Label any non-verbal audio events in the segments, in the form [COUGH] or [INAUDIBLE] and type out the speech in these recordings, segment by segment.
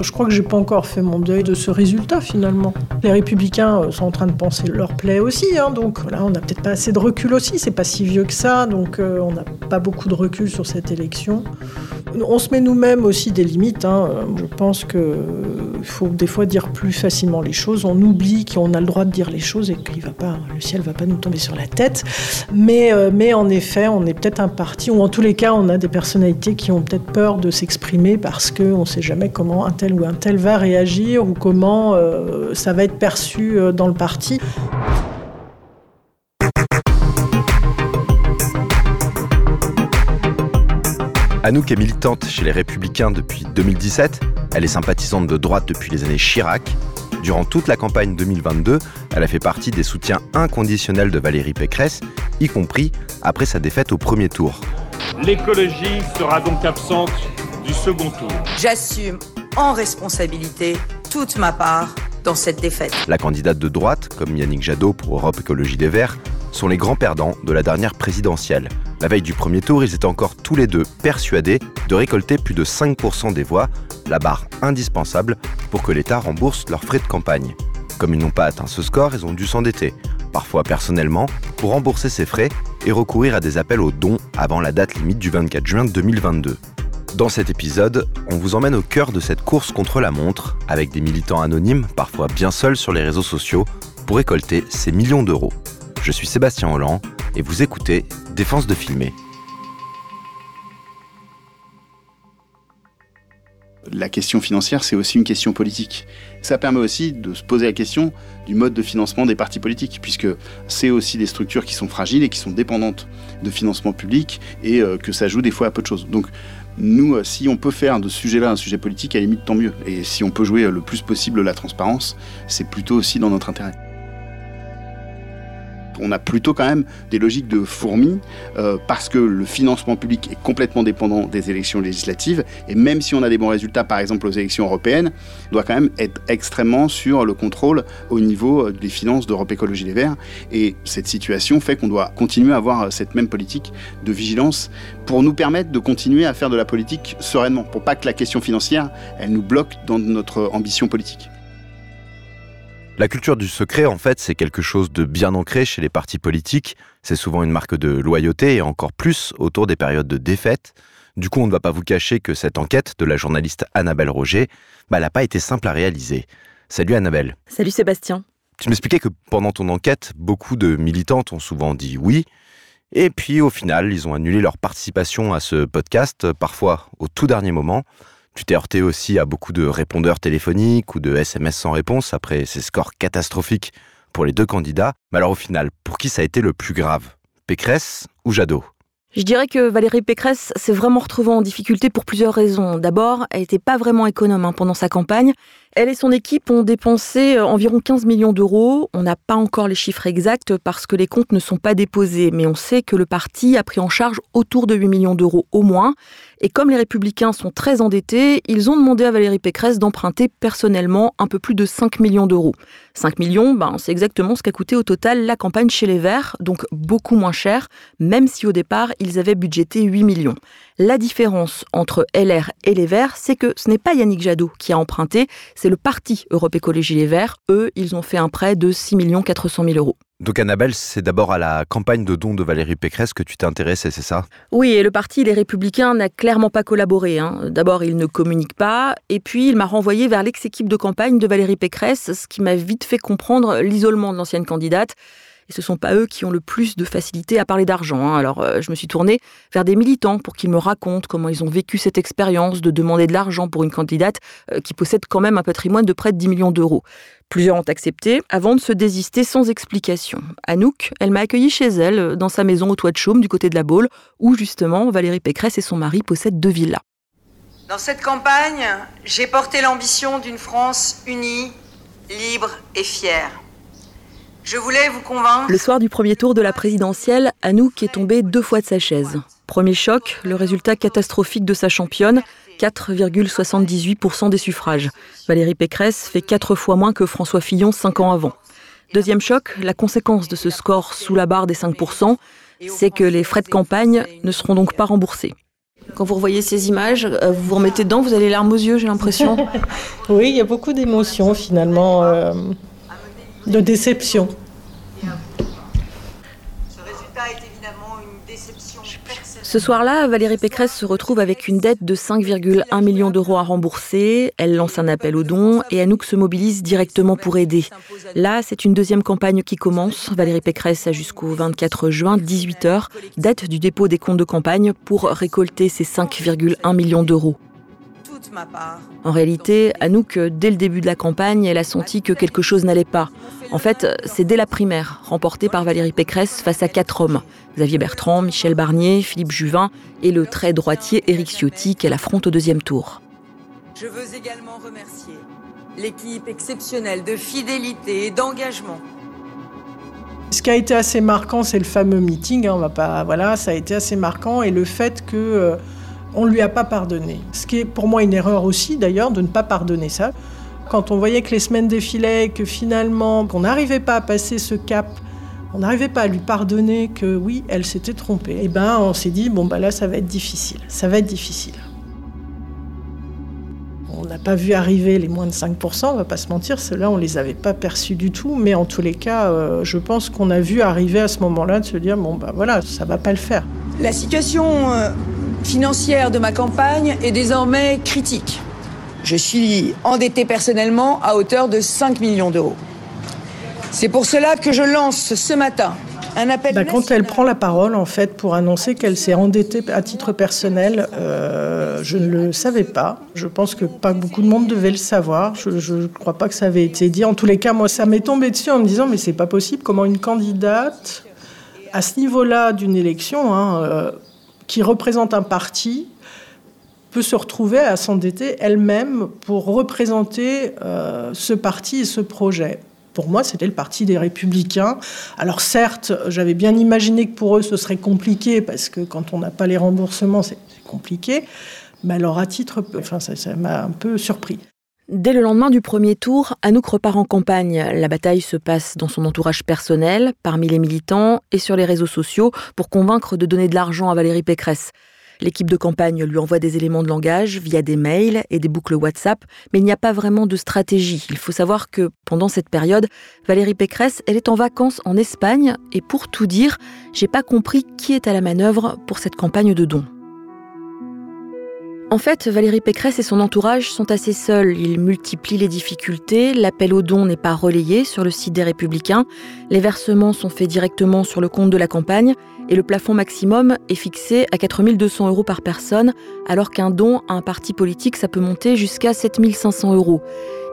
Je crois que j'ai pas encore fait mon deuil de ce résultat finalement. Les républicains euh, sont en train de penser leur plaie aussi, hein, donc voilà, on n'a peut-être pas assez de recul aussi, c'est pas si vieux que ça, donc euh, on n'a pas beaucoup de recul sur cette élection. On se met nous-mêmes aussi des limites. Hein. Je pense qu'il faut des fois dire plus facilement les choses. On oublie qu'on a le droit de dire les choses et que va pas, le ciel va pas nous tomber sur la tête. Mais, euh, mais en effet, on est peut-être un parti, ou en tous les cas, on a des personnalités qui ont peut-être peur de s'exprimer parce qu'on ne sait jamais comment un tel ou un tel va réagir ou comment euh, ça va être perçu euh, dans le parti. Anouk est militante chez les Républicains depuis 2017. Elle est sympathisante de droite depuis les années Chirac. Durant toute la campagne 2022, elle a fait partie des soutiens inconditionnels de Valérie Pécresse, y compris après sa défaite au premier tour. L'écologie sera donc absente du second tour. J'assume en responsabilité toute ma part dans cette défaite. La candidate de droite, comme Yannick Jadot pour Europe Écologie des Verts, sont les grands perdants de la dernière présidentielle. La veille du premier tour, ils étaient encore tous les deux persuadés de récolter plus de 5% des voix, la barre indispensable pour que l'État rembourse leurs frais de campagne. Comme ils n'ont pas atteint ce score, ils ont dû s'endetter, parfois personnellement, pour rembourser ces frais et recourir à des appels aux dons avant la date limite du 24 juin 2022. Dans cet épisode, on vous emmène au cœur de cette course contre la montre, avec des militants anonymes, parfois bien seuls sur les réseaux sociaux, pour récolter ces millions d'euros. Je suis Sébastien Holland et vous écoutez Défense de filmer. La question financière, c'est aussi une question politique. Ça permet aussi de se poser la question du mode de financement des partis politiques, puisque c'est aussi des structures qui sont fragiles et qui sont dépendantes de financement public et euh, que ça joue des fois à peu de choses. Donc nous, euh, si on peut faire de ce sujet-là un sujet politique, à limite, tant mieux. Et si on peut jouer le plus possible la transparence, c'est plutôt aussi dans notre intérêt on a plutôt quand même des logiques de fourmis euh, parce que le financement public est complètement dépendant des élections législatives et même si on a des bons résultats par exemple aux élections européennes, on doit quand même être extrêmement sur le contrôle au niveau euh, des finances d'Europe Écologie Les Verts et cette situation fait qu'on doit continuer à avoir euh, cette même politique de vigilance pour nous permettre de continuer à faire de la politique sereinement, pour pas que la question financière, elle nous bloque dans notre ambition politique. La culture du secret, en fait, c'est quelque chose de bien ancré chez les partis politiques. C'est souvent une marque de loyauté et encore plus autour des périodes de défaite. Du coup, on ne va pas vous cacher que cette enquête de la journaliste Annabelle Roger, bah, elle n'a pas été simple à réaliser. Salut Annabelle. Salut Sébastien. Tu m'expliquais que pendant ton enquête, beaucoup de militantes ont souvent dit oui, et puis au final, ils ont annulé leur participation à ce podcast, parfois au tout dernier moment. Tu t'es heurté aussi à beaucoup de répondeurs téléphoniques ou de SMS sans réponse après ces scores catastrophiques pour les deux candidats. Mais alors au final, pour qui ça a été le plus grave? Pécresse ou Jadot? Je dirais que Valérie Pécresse s'est vraiment retrouvée en difficulté pour plusieurs raisons. D'abord, elle n'était pas vraiment économe hein, pendant sa campagne. Elle et son équipe ont dépensé euh, environ 15 millions d'euros. On n'a pas encore les chiffres exacts parce que les comptes ne sont pas déposés, mais on sait que le parti a pris en charge autour de 8 millions d'euros au moins. Et comme les républicains sont très endettés, ils ont demandé à Valérie Pécresse d'emprunter personnellement un peu plus de 5 millions d'euros. 5 millions, ben, c'est exactement ce qu'a coûté au total la campagne chez les Verts, donc beaucoup moins cher, même si au départ ils avaient budgété 8 millions. La différence entre LR et les Verts, c'est que ce n'est pas Yannick Jadot qui a emprunté, c'est le parti Europe Écologie Les Verts. Eux, ils ont fait un prêt de 6 400 000 euros. Donc Annabelle, c'est d'abord à la campagne de dons de Valérie Pécresse que tu t'es intéressée, c'est ça? Oui, et le parti Les Républicains n'a clairement pas collaboré. Hein. D'abord, il ne communique pas, et puis il m'a renvoyé vers l'ex-équipe de campagne de Valérie Pécresse, ce qui m'a vite fait comprendre l'isolement de l'ancienne candidate. Et ce ne sont pas eux qui ont le plus de facilité à parler d'argent. Hein. Alors euh, je me suis tournée vers des militants pour qu'ils me racontent comment ils ont vécu cette expérience de demander de l'argent pour une candidate euh, qui possède quand même un patrimoine de près de 10 millions d'euros. Plusieurs ont accepté avant de se désister sans explication. Anouk, elle m'a accueilli chez elle, euh, dans sa maison au toit de Chaume, du côté de la Baule, où justement Valérie Pécresse et son mari possèdent deux villas. Dans cette campagne, j'ai porté l'ambition d'une France unie, libre et fière. Je voulais vous convaincre. Le soir du premier tour de la présidentielle, Anouk est tombée deux fois de sa chaise. Premier choc, le résultat catastrophique de sa championne, 4,78% des suffrages. Valérie Pécresse fait quatre fois moins que François Fillon cinq ans avant. Deuxième choc, la conséquence de ce score sous la barre des 5%, c'est que les frais de campagne ne seront donc pas remboursés. Quand vous revoyez ces images, euh, vous vous remettez dedans, vous avez les larmes aux yeux, j'ai l'impression. [LAUGHS] oui, il y a beaucoup d'émotions finalement, euh, de déception. Ce soir-là, Valérie Pécresse se retrouve avec une dette de 5,1 millions d'euros à rembourser. Elle lance un appel aux dons et Anouk se mobilise directement pour aider. Là, c'est une deuxième campagne qui commence. Valérie Pécresse a jusqu'au 24 juin, 18h, date du dépôt des comptes de campagne pour récolter ces 5,1 millions d'euros. En réalité, Anouk, dès le début de la campagne, elle a senti que quelque chose n'allait pas. En fait, c'est dès la primaire, remportée par Valérie Pécresse face à quatre hommes. Xavier Bertrand, Michel Barnier, Philippe Juvin et le très droitier Éric Ciotti qu'elle affronte au deuxième tour. Je veux également remercier l'équipe exceptionnelle de fidélité et d'engagement ce qui a été assez marquant, c'est le fameux meeting. Hein, on va pas, voilà, ça a été assez marquant et le fait que euh, on ne lui a pas pardonné. Ce qui est pour moi une erreur aussi d'ailleurs de ne pas pardonner ça. Quand on voyait que les semaines défilaient, que finalement qu'on n'arrivait pas à passer ce cap, on n'arrivait pas à lui pardonner que oui, elle s'était trompée. Et eh ben on s'est dit bon bah là ça va être difficile, ça va être difficile. On n'a pas vu arriver les moins de 5%, on va pas se mentir, ceux-là on les avait pas perçus du tout, mais en tous les cas, euh, je pense qu'on a vu arriver à ce moment-là de se dire bon bah voilà, ça va pas le faire. La situation euh, financière de ma campagne est désormais critique. Je suis endetté personnellement à hauteur de 5 millions d'euros. C'est pour cela que je lance ce matin un appel. Bah, quand elle prend la parole, en fait, pour annoncer qu'elle s'est endettée à titre personnel, euh, je ne le savais pas. Je pense que pas beaucoup de monde devait le savoir. Je ne crois pas que ça avait été dit. En tous les cas, moi, ça m'est tombé dessus en me disant mais c'est pas possible. Comment une candidate à ce niveau-là d'une élection, hein, euh, qui représente un parti peut se retrouver à s'endetter elle-même pour représenter euh, ce parti et ce projet. Pour moi, c'était le parti des républicains. Alors certes, j'avais bien imaginé que pour eux, ce serait compliqué, parce que quand on n'a pas les remboursements, c'est compliqué. Mais alors à titre, enfin, ça m'a un peu surpris. Dès le lendemain du premier tour, Anouk repart en campagne. La bataille se passe dans son entourage personnel, parmi les militants et sur les réseaux sociaux pour convaincre de donner de l'argent à Valérie Pécresse. L'équipe de campagne lui envoie des éléments de langage via des mails et des boucles WhatsApp, mais il n'y a pas vraiment de stratégie. Il faut savoir que pendant cette période, Valérie Pécresse, elle est en vacances en Espagne et pour tout dire, j'ai pas compris qui est à la manœuvre pour cette campagne de dons. En fait, Valérie Pécresse et son entourage sont assez seuls. Ils multiplient les difficultés, l'appel aux dons n'est pas relayé sur le site des Républicains, les versements sont faits directement sur le compte de la campagne et le plafond maximum est fixé à 4200 euros par personne, alors qu'un don à un parti politique, ça peut monter jusqu'à 7500 euros.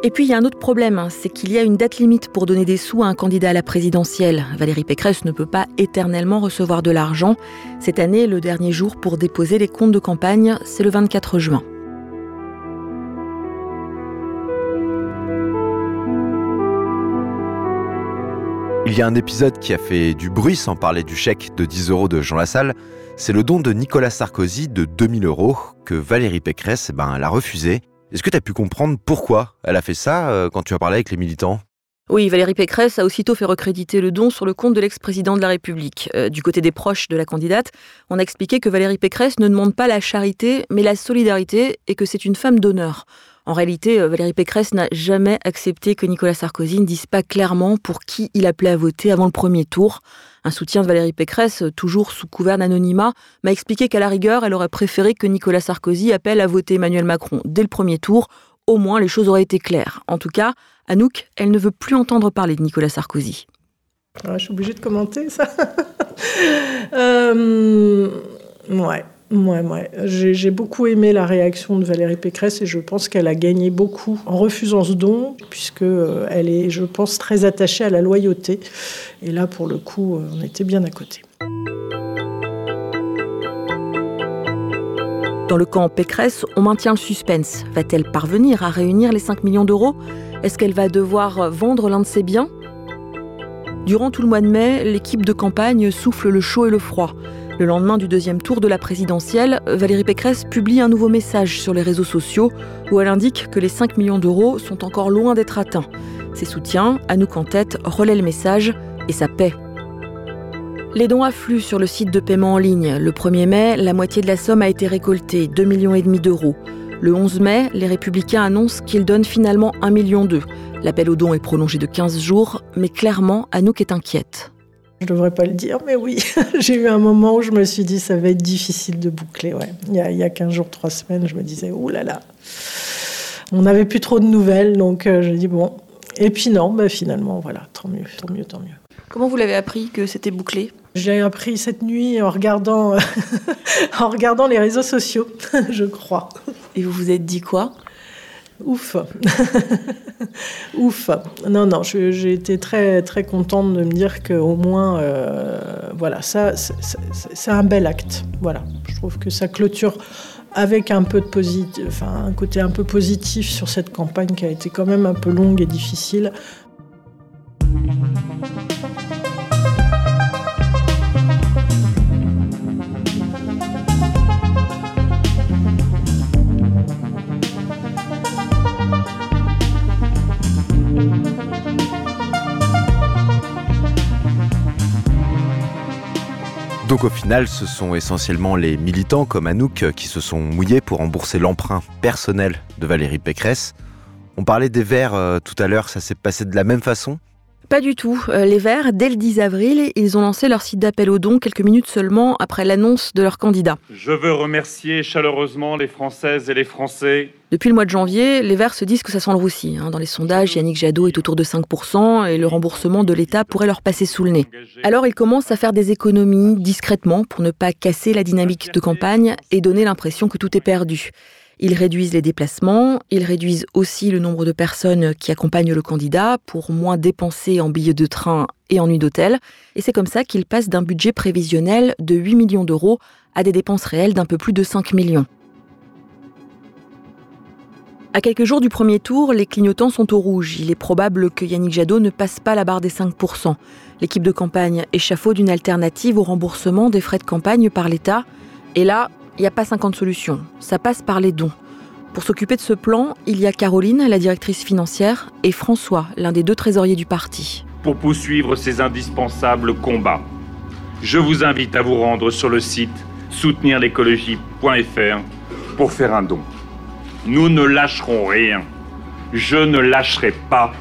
Et puis il y a un autre problème, hein, c'est qu'il y a une date limite pour donner des sous à un candidat à la présidentielle. Valérie Pécresse ne peut pas éternellement recevoir de l'argent. Cette année, le dernier jour pour déposer les comptes de campagne, c'est le 24 juin. Il y a un épisode qui a fait du bruit sans parler du chèque de 10 euros de Jean Lassalle. C'est le don de Nicolas Sarkozy de 2000 euros que Valérie Pécresse ben, elle a refusé. Est-ce que tu as pu comprendre pourquoi elle a fait ça euh, quand tu as parlé avec les militants? Oui, Valérie Pécresse a aussitôt fait recréditer le don sur le compte de l'ex-président de la République. Euh, du côté des proches de la candidate, on a expliqué que Valérie Pécresse ne demande pas la charité, mais la solidarité et que c'est une femme d'honneur. En réalité, euh, Valérie Pécresse n'a jamais accepté que Nicolas Sarkozy ne dise pas clairement pour qui il appelait à voter avant le premier tour. Un soutien de Valérie Pécresse, toujours sous couvert d'anonymat, m'a expliqué qu'à la rigueur, elle aurait préféré que Nicolas Sarkozy appelle à voter Emmanuel Macron dès le premier tour. Au moins, les choses auraient été claires. En tout cas, Anouk, elle ne veut plus entendre parler de Nicolas Sarkozy. Ah, je suis obligée de commenter ça. [LAUGHS] euh, ouais. Ouais, ouais. J'ai beaucoup aimé la réaction de Valérie Pécresse et je pense qu'elle a gagné beaucoup en refusant ce don, puisque euh, elle est, je pense, très attachée à la loyauté. Et là, pour le coup, euh, on était bien à côté. Dans le camp Pécresse, on maintient le suspense. Va-t-elle parvenir à réunir les 5 millions d'euros? Est-ce qu'elle va devoir vendre l'un de ses biens? Durant tout le mois de mai, l'équipe de campagne souffle le chaud et le froid. Le lendemain du deuxième tour de la présidentielle, Valérie Pécresse publie un nouveau message sur les réseaux sociaux où elle indique que les 5 millions d'euros sont encore loin d'être atteints. Ses soutiens, Anouk en tête, relaient le message et ça paie. Les dons affluent sur le site de paiement en ligne. Le 1er mai, la moitié de la somme a été récoltée, 2,5 millions d'euros. Le 11 mai, les Républicains annoncent qu'ils donnent finalement 1,2 million. L'appel aux dons est prolongé de 15 jours, mais clairement, Anouk est inquiète. Je devrais pas le dire, mais oui, [LAUGHS] j'ai eu un moment où je me suis dit ça va être difficile de boucler. Ouais. Il, y a, il y a 15 jours, 3 semaines, je me disais, ouh là là, on n'avait plus trop de nouvelles, donc euh, j'ai dit bon. Et puis non, bah, finalement, voilà, tant mieux, tant mieux, tant mieux. Comment vous l'avez appris que c'était bouclé? J'ai appris cette nuit en regardant, [LAUGHS] en regardant les réseaux sociaux, [LAUGHS] je crois. Et vous vous êtes dit quoi? Ouf. [LAUGHS] Ouf. Non, non, j'ai été très, très contente de me dire qu'au moins, euh, voilà, ça, c'est un bel acte. Voilà, je trouve que ça clôture avec un peu de positif, enfin, un côté un peu positif sur cette campagne qui a été quand même un peu longue et difficile. Donc au final, ce sont essentiellement les militants comme Anouk qui se sont mouillés pour rembourser l'emprunt personnel de Valérie Pécresse. On parlait des Verts euh, tout à l'heure, ça s'est passé de la même façon pas du tout. Euh, les Verts, dès le 10 avril, ils ont lancé leur site d'appel aux dons quelques minutes seulement après l'annonce de leur candidat. Je veux remercier chaleureusement les Françaises et les Français. Depuis le mois de janvier, les Verts se disent que ça sent le roussi. Hein. Dans les sondages, Yannick Jadot est autour de 5% et le remboursement de l'État pourrait leur passer sous le nez. Alors ils commencent à faire des économies discrètement pour ne pas casser la dynamique de campagne et donner l'impression que tout est perdu. Ils réduisent les déplacements, ils réduisent aussi le nombre de personnes qui accompagnent le candidat pour moins dépenser en billets de train et en nuit d'hôtel. Et c'est comme ça qu'ils passent d'un budget prévisionnel de 8 millions d'euros à des dépenses réelles d'un peu plus de 5 millions. À quelques jours du premier tour, les clignotants sont au rouge. Il est probable que Yannick Jadot ne passe pas la barre des 5%. L'équipe de campagne échafaude une alternative au remboursement des frais de campagne par l'État. Et là, il n'y a pas 50 solutions, ça passe par les dons. Pour s'occuper de ce plan, il y a Caroline, la directrice financière, et François, l'un des deux trésoriers du parti. Pour poursuivre ces indispensables combats, je vous invite à vous rendre sur le site soutenirlécologie.fr pour faire un don. Nous ne lâcherons rien. Je ne lâcherai pas.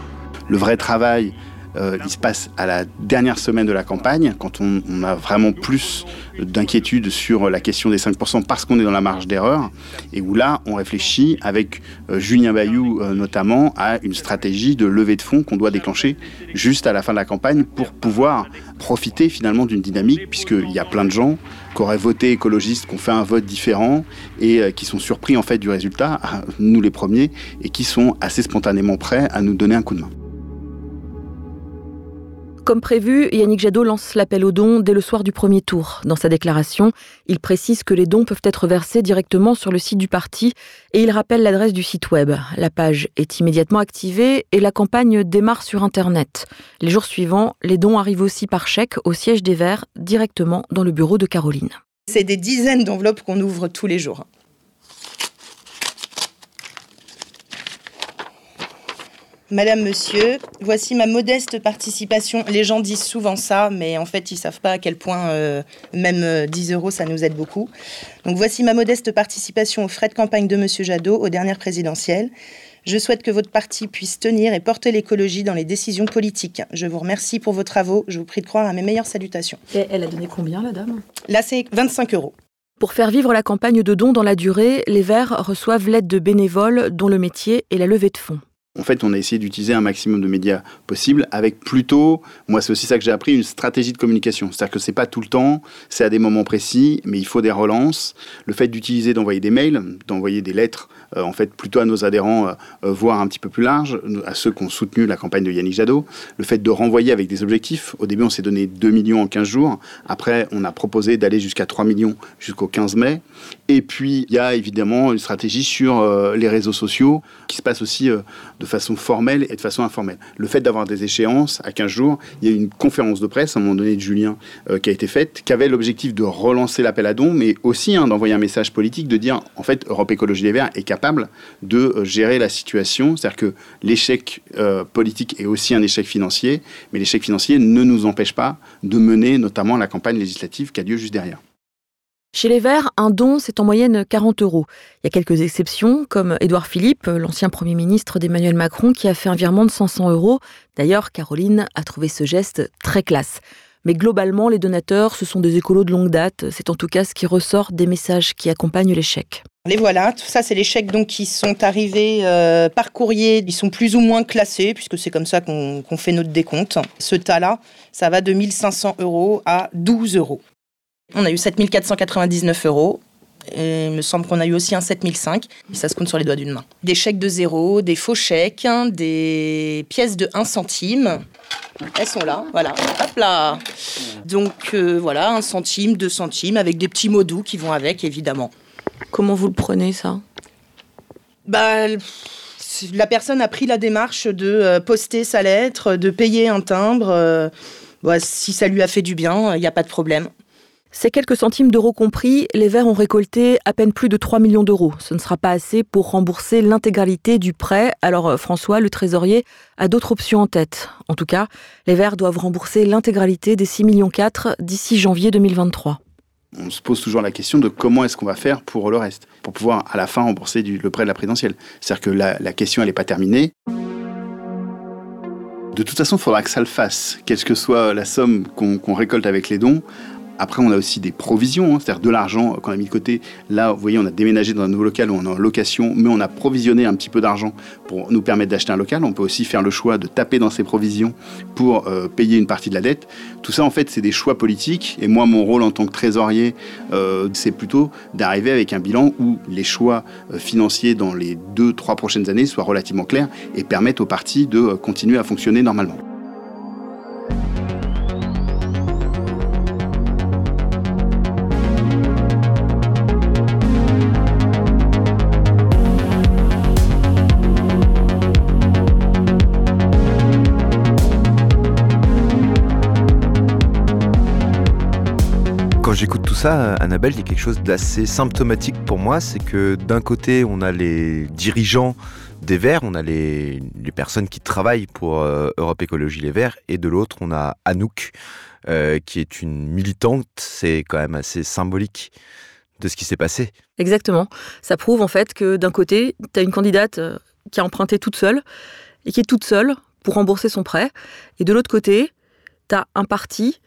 Le vrai travail, euh, il se passe à la dernière semaine de la campagne, quand on, a vraiment plus d'inquiétude sur la question des 5% parce qu'on est dans la marge d'erreur, et où là, on réfléchit avec euh, Julien Bayou euh, notamment à une stratégie de levée de fonds qu'on doit déclencher juste à la fin de la campagne pour pouvoir profiter finalement d'une dynamique, puisqu'il y a plein de gens qui auraient voté écologiste, qui ont fait un vote différent et qui sont surpris en fait du résultat, nous les premiers, et qui sont assez spontanément prêts à nous donner un coup de main. Comme prévu, Yannick Jadot lance l'appel aux dons dès le soir du premier tour. Dans sa déclaration, il précise que les dons peuvent être versés directement sur le site du parti et il rappelle l'adresse du site web. La page est immédiatement activée et la campagne démarre sur Internet. Les jours suivants, les dons arrivent aussi par chèque au siège des Verts, directement dans le bureau de Caroline. C'est des dizaines d'enveloppes qu'on ouvre tous les jours. Madame, Monsieur, voici ma modeste participation. Les gens disent souvent ça, mais en fait, ils savent pas à quel point euh, même 10 euh, euros, ça nous aide beaucoup. Donc voici ma modeste participation aux frais de campagne de Monsieur Jadot aux dernières présidentielles. Je souhaite que votre parti puisse tenir et porter l'écologie dans les décisions politiques. Je vous remercie pour vos travaux. Je vous prie de croire à mes meilleures salutations. Et elle a donné combien, la dame? Là, c'est 25 euros. Pour faire vivre la campagne de dons dans la durée, les Verts reçoivent l'aide de bénévoles dont le métier est la levée de fonds. En fait, on a essayé d'utiliser un maximum de médias possible avec plutôt, moi c'est aussi ça que j'ai appris, une stratégie de communication. C'est-à-dire que c'est pas tout le temps, c'est à des moments précis, mais il faut des relances. Le fait d'utiliser, d'envoyer des mails, d'envoyer des lettres en fait plutôt à nos adhérents, voire un petit peu plus large, à ceux qui ont soutenu la campagne de Yannick Jadot, le fait de renvoyer avec des objectifs. Au début, on s'est donné 2 millions en 15 jours. Après, on a proposé d'aller jusqu'à 3 millions jusqu'au 15 mai. Et puis, il y a évidemment une stratégie sur les réseaux sociaux qui se passe aussi de façon formelle et de façon informelle. Le fait d'avoir des échéances à 15 jours, il y a eu une conférence de presse à un moment donné de Julien qui a été faite, qui avait l'objectif de relancer l'appel à dons, mais aussi hein, d'envoyer un message politique de dire, en fait, Europe Écologie Les Verts est capable de euh, gérer la situation. C'est-à-dire que l'échec euh, politique est aussi un échec financier, mais l'échec financier ne nous empêche pas de mener notamment la campagne législative qui a lieu juste derrière. Chez les Verts, un don, c'est en moyenne 40 euros. Il y a quelques exceptions, comme Édouard Philippe, l'ancien Premier ministre d'Emmanuel Macron, qui a fait un virement de 500 euros. D'ailleurs, Caroline a trouvé ce geste très classe. Mais globalement, les donateurs, ce sont des écolos de longue date. C'est en tout cas ce qui ressort des messages qui accompagnent les chèques. Les voilà, tout ça, c'est les chèques donc qui sont arrivés euh, par courrier. Ils sont plus ou moins classés, puisque c'est comme ça qu'on fait notre décompte. Ce tas-là, ça va de 1500 euros à 12 euros. On a eu 7499 euros. Et il me semble qu'on a eu aussi un 7005. Ça se compte sur les doigts d'une main. Des chèques de zéro, des faux chèques, des pièces de 1 centime. Elles sont là, voilà. Hop là. Donc euh, voilà, un centime, deux centimes, avec des petits mots doux qui vont avec, évidemment. Comment vous le prenez, ça? Bah. La personne a pris la démarche de euh, poster sa lettre, de payer un timbre. Euh, bah, si ça lui a fait du bien, il n'y a pas de problème. Ces quelques centimes d'euros compris, les Verts ont récolté à peine plus de 3 millions d'euros. Ce ne sera pas assez pour rembourser l'intégralité du prêt. Alors euh, François, le trésorier, a d'autres options en tête. En tout cas, les Verts doivent rembourser l'intégralité des 6,4 millions d'ici janvier 2023 on se pose toujours la question de comment est-ce qu'on va faire pour le reste, pour pouvoir à la fin rembourser le prêt de la présidentielle. C'est-à-dire que la, question, n'est pas terminée. De toute façon, il faudra que ça le fasse, quelle que soit la somme qu'on récolte avec les dons. Après, on a aussi des provisions, hein, c'est-à-dire de l'argent qu'on a mis de côté. Là, vous voyez, on a déménagé dans un nouveau local où on est en location, mais on a provisionné un petit peu d'argent pour nous permettre d'acheter un local. On peut aussi faire le choix de taper dans ces provisions pour euh, payer une partie de la dette. Tout ça, en fait, c'est des choix politiques. Et moi, mon rôle en tant que trésorier, euh, c'est plutôt d'arriver avec un bilan où les choix euh, financiers dans les deux, trois prochaines années soient relativement clairs et permettent aux partis de continuer à fonctionner normalement. Ça, Annabelle, il y a quelque chose d'assez symptomatique pour moi, c'est que d'un côté, on a les dirigeants des Verts, on a les, personnes qui travaillent pour euh, Europe Écologie Les Verts, et de l'autre, on a Anouk, euh, qui est une militante, c'est quand même assez symbolique de ce qui s'est passé. Exactement. Ça prouve en fait que d'un côté, tu as une candidate euh, qui a emprunté toute seule, et qui est toute seule pour rembourser son prêt, et de l'autre côté, tu as un parti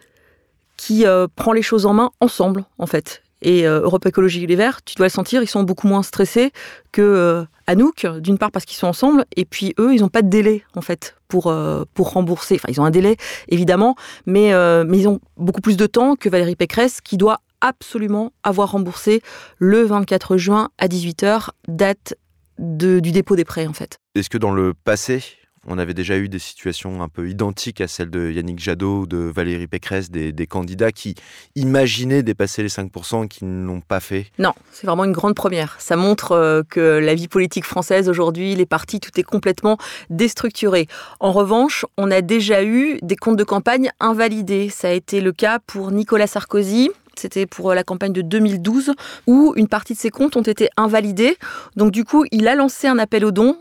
qui euh, prend les choses en main ensemble, en fait. Et euh, Europe Écologie Les Verts, tu dois le sentir, ils sont beaucoup moins stressés que euh, Anouk, d'une part parce qu'ils sont ensemble, et puis eux, ils n'ont pas de délai, en fait, pour, pour rembourser. Enfin, ils ont un délai, évidemment, mais, mais ils ont beaucoup plus de temps que Valérie Pécresse, qui doit absolument avoir remboursé le 24 juin à 18h, date du dépôt des prêts, en fait. Est-ce que dans le passé, on avait déjà eu des situations un peu identiques à celles de Yannick Jadot, de Valérie Pécresse, des, candidats qui imaginaient dépasser les 5% qui ne l'ont pas fait. Non, c'est vraiment une grande première. Ça montre euh, que la vie politique française aujourd'hui, les partis, tout est complètement déstructuré. En revanche, on a déjà eu des comptes de campagne invalidés. Ça a été le cas pour Nicolas Sarkozy, c'était pour la campagne de 2012, où une partie de ses comptes ont été invalidés. Donc du coup, il a lancé un appel aux dons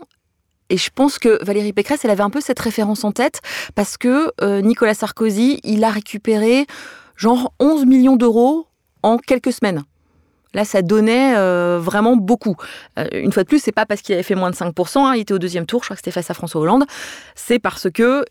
et je pense que Valérie Pécresse, elle avait un peu cette référence en tête parce que euh, Nicolas Sarkozy, il a récupéré genre 11 millions d'euros en quelques semaines. Là, ça donnait euh, vraiment beaucoup. Euh, une fois de plus, c'est pas parce qu'il avait fait moins de 5%, hein, il était au deuxième tour, je crois que c'était face à François Hollande, c'est parce que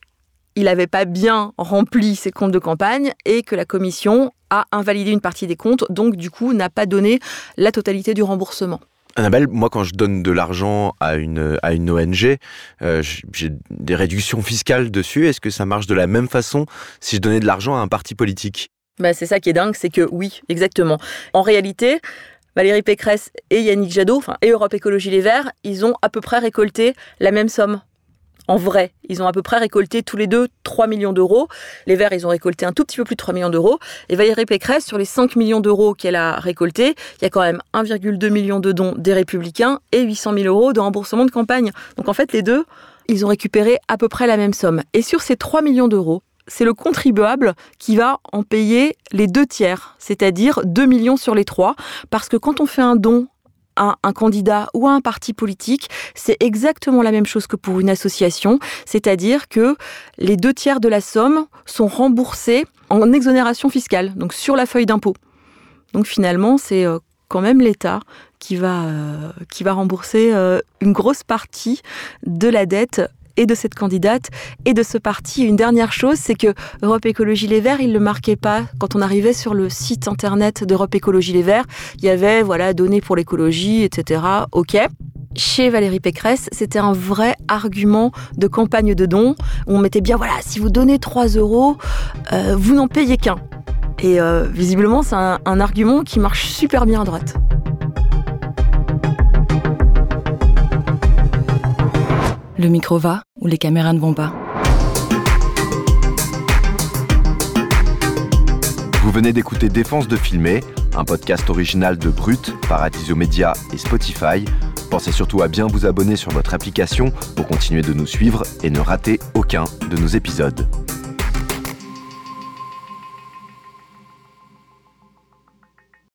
il n'avait pas bien rempli ses comptes de campagne et que la commission a invalidé une partie des comptes, donc du coup n'a pas donné la totalité du remboursement. Annabelle, moi quand je donne de l'argent à une, ONG, euh, j'ai des réductions fiscales dessus. Est-ce que ça marche de la même façon si je donnais de l'argent à un parti politique? Bah, C'est ça qui est dingue, c'est que oui, exactement. En réalité, Valérie Pécresse et Yannick Jadot, enfin, et Europe Écologie Les Verts, ils ont à peu près récolté la même somme. En vrai, ils ont à peu près récolté tous les deux 3 millions d'euros. Les Verts, ils ont récolté un tout petit peu plus de 3 millions d'euros. Et Valérie Pécresse, sur les 5 millions d'euros qu'elle a récoltés, il y a quand même 1,2 million de dons des Républicains et 800 000 euros de remboursement de campagne. Donc en fait, les deux, ils ont récupéré à peu près la même somme. Et sur ces 3 millions d'euros, c'est le contribuable qui va en payer les deux tiers, c'est-à-dire 2 millions sur les trois, parce que quand on fait un don un candidat ou à un parti politique, c'est exactement la même chose que pour une association, c'est-à-dire que les deux tiers de la somme sont remboursés en exonération fiscale, donc sur la feuille d'impôt. Donc finalement, c'est euh, quand même l'État qui va, euh, qui va rembourser euh, une grosse partie de la dette et de cette candidate et de ce parti. Une dernière chose, c'est que Europe Écologie Les Verts, il ne le marquait pas quand on arrivait sur le site internet d'Europe Écologie Les Verts. Il y avait, voilà, données pour l'écologie, etc. OK. Chez Valérie Pécresse, c'était un vrai argument de campagne de dons. On mettait bien, voilà, si vous donnez 3 euros, euh, vous n'en payez qu'un. Et euh, visiblement, c'est un argument qui marche super bien à droite. Le micro va ou les caméras ne vont pas. Vous venez d'écouter Défense de filmer, un podcast original de Brut, Paradiso Media et Spotify. Pensez surtout à bien vous abonner sur votre application pour continuer de nous suivre et ne rater aucun de nos épisodes.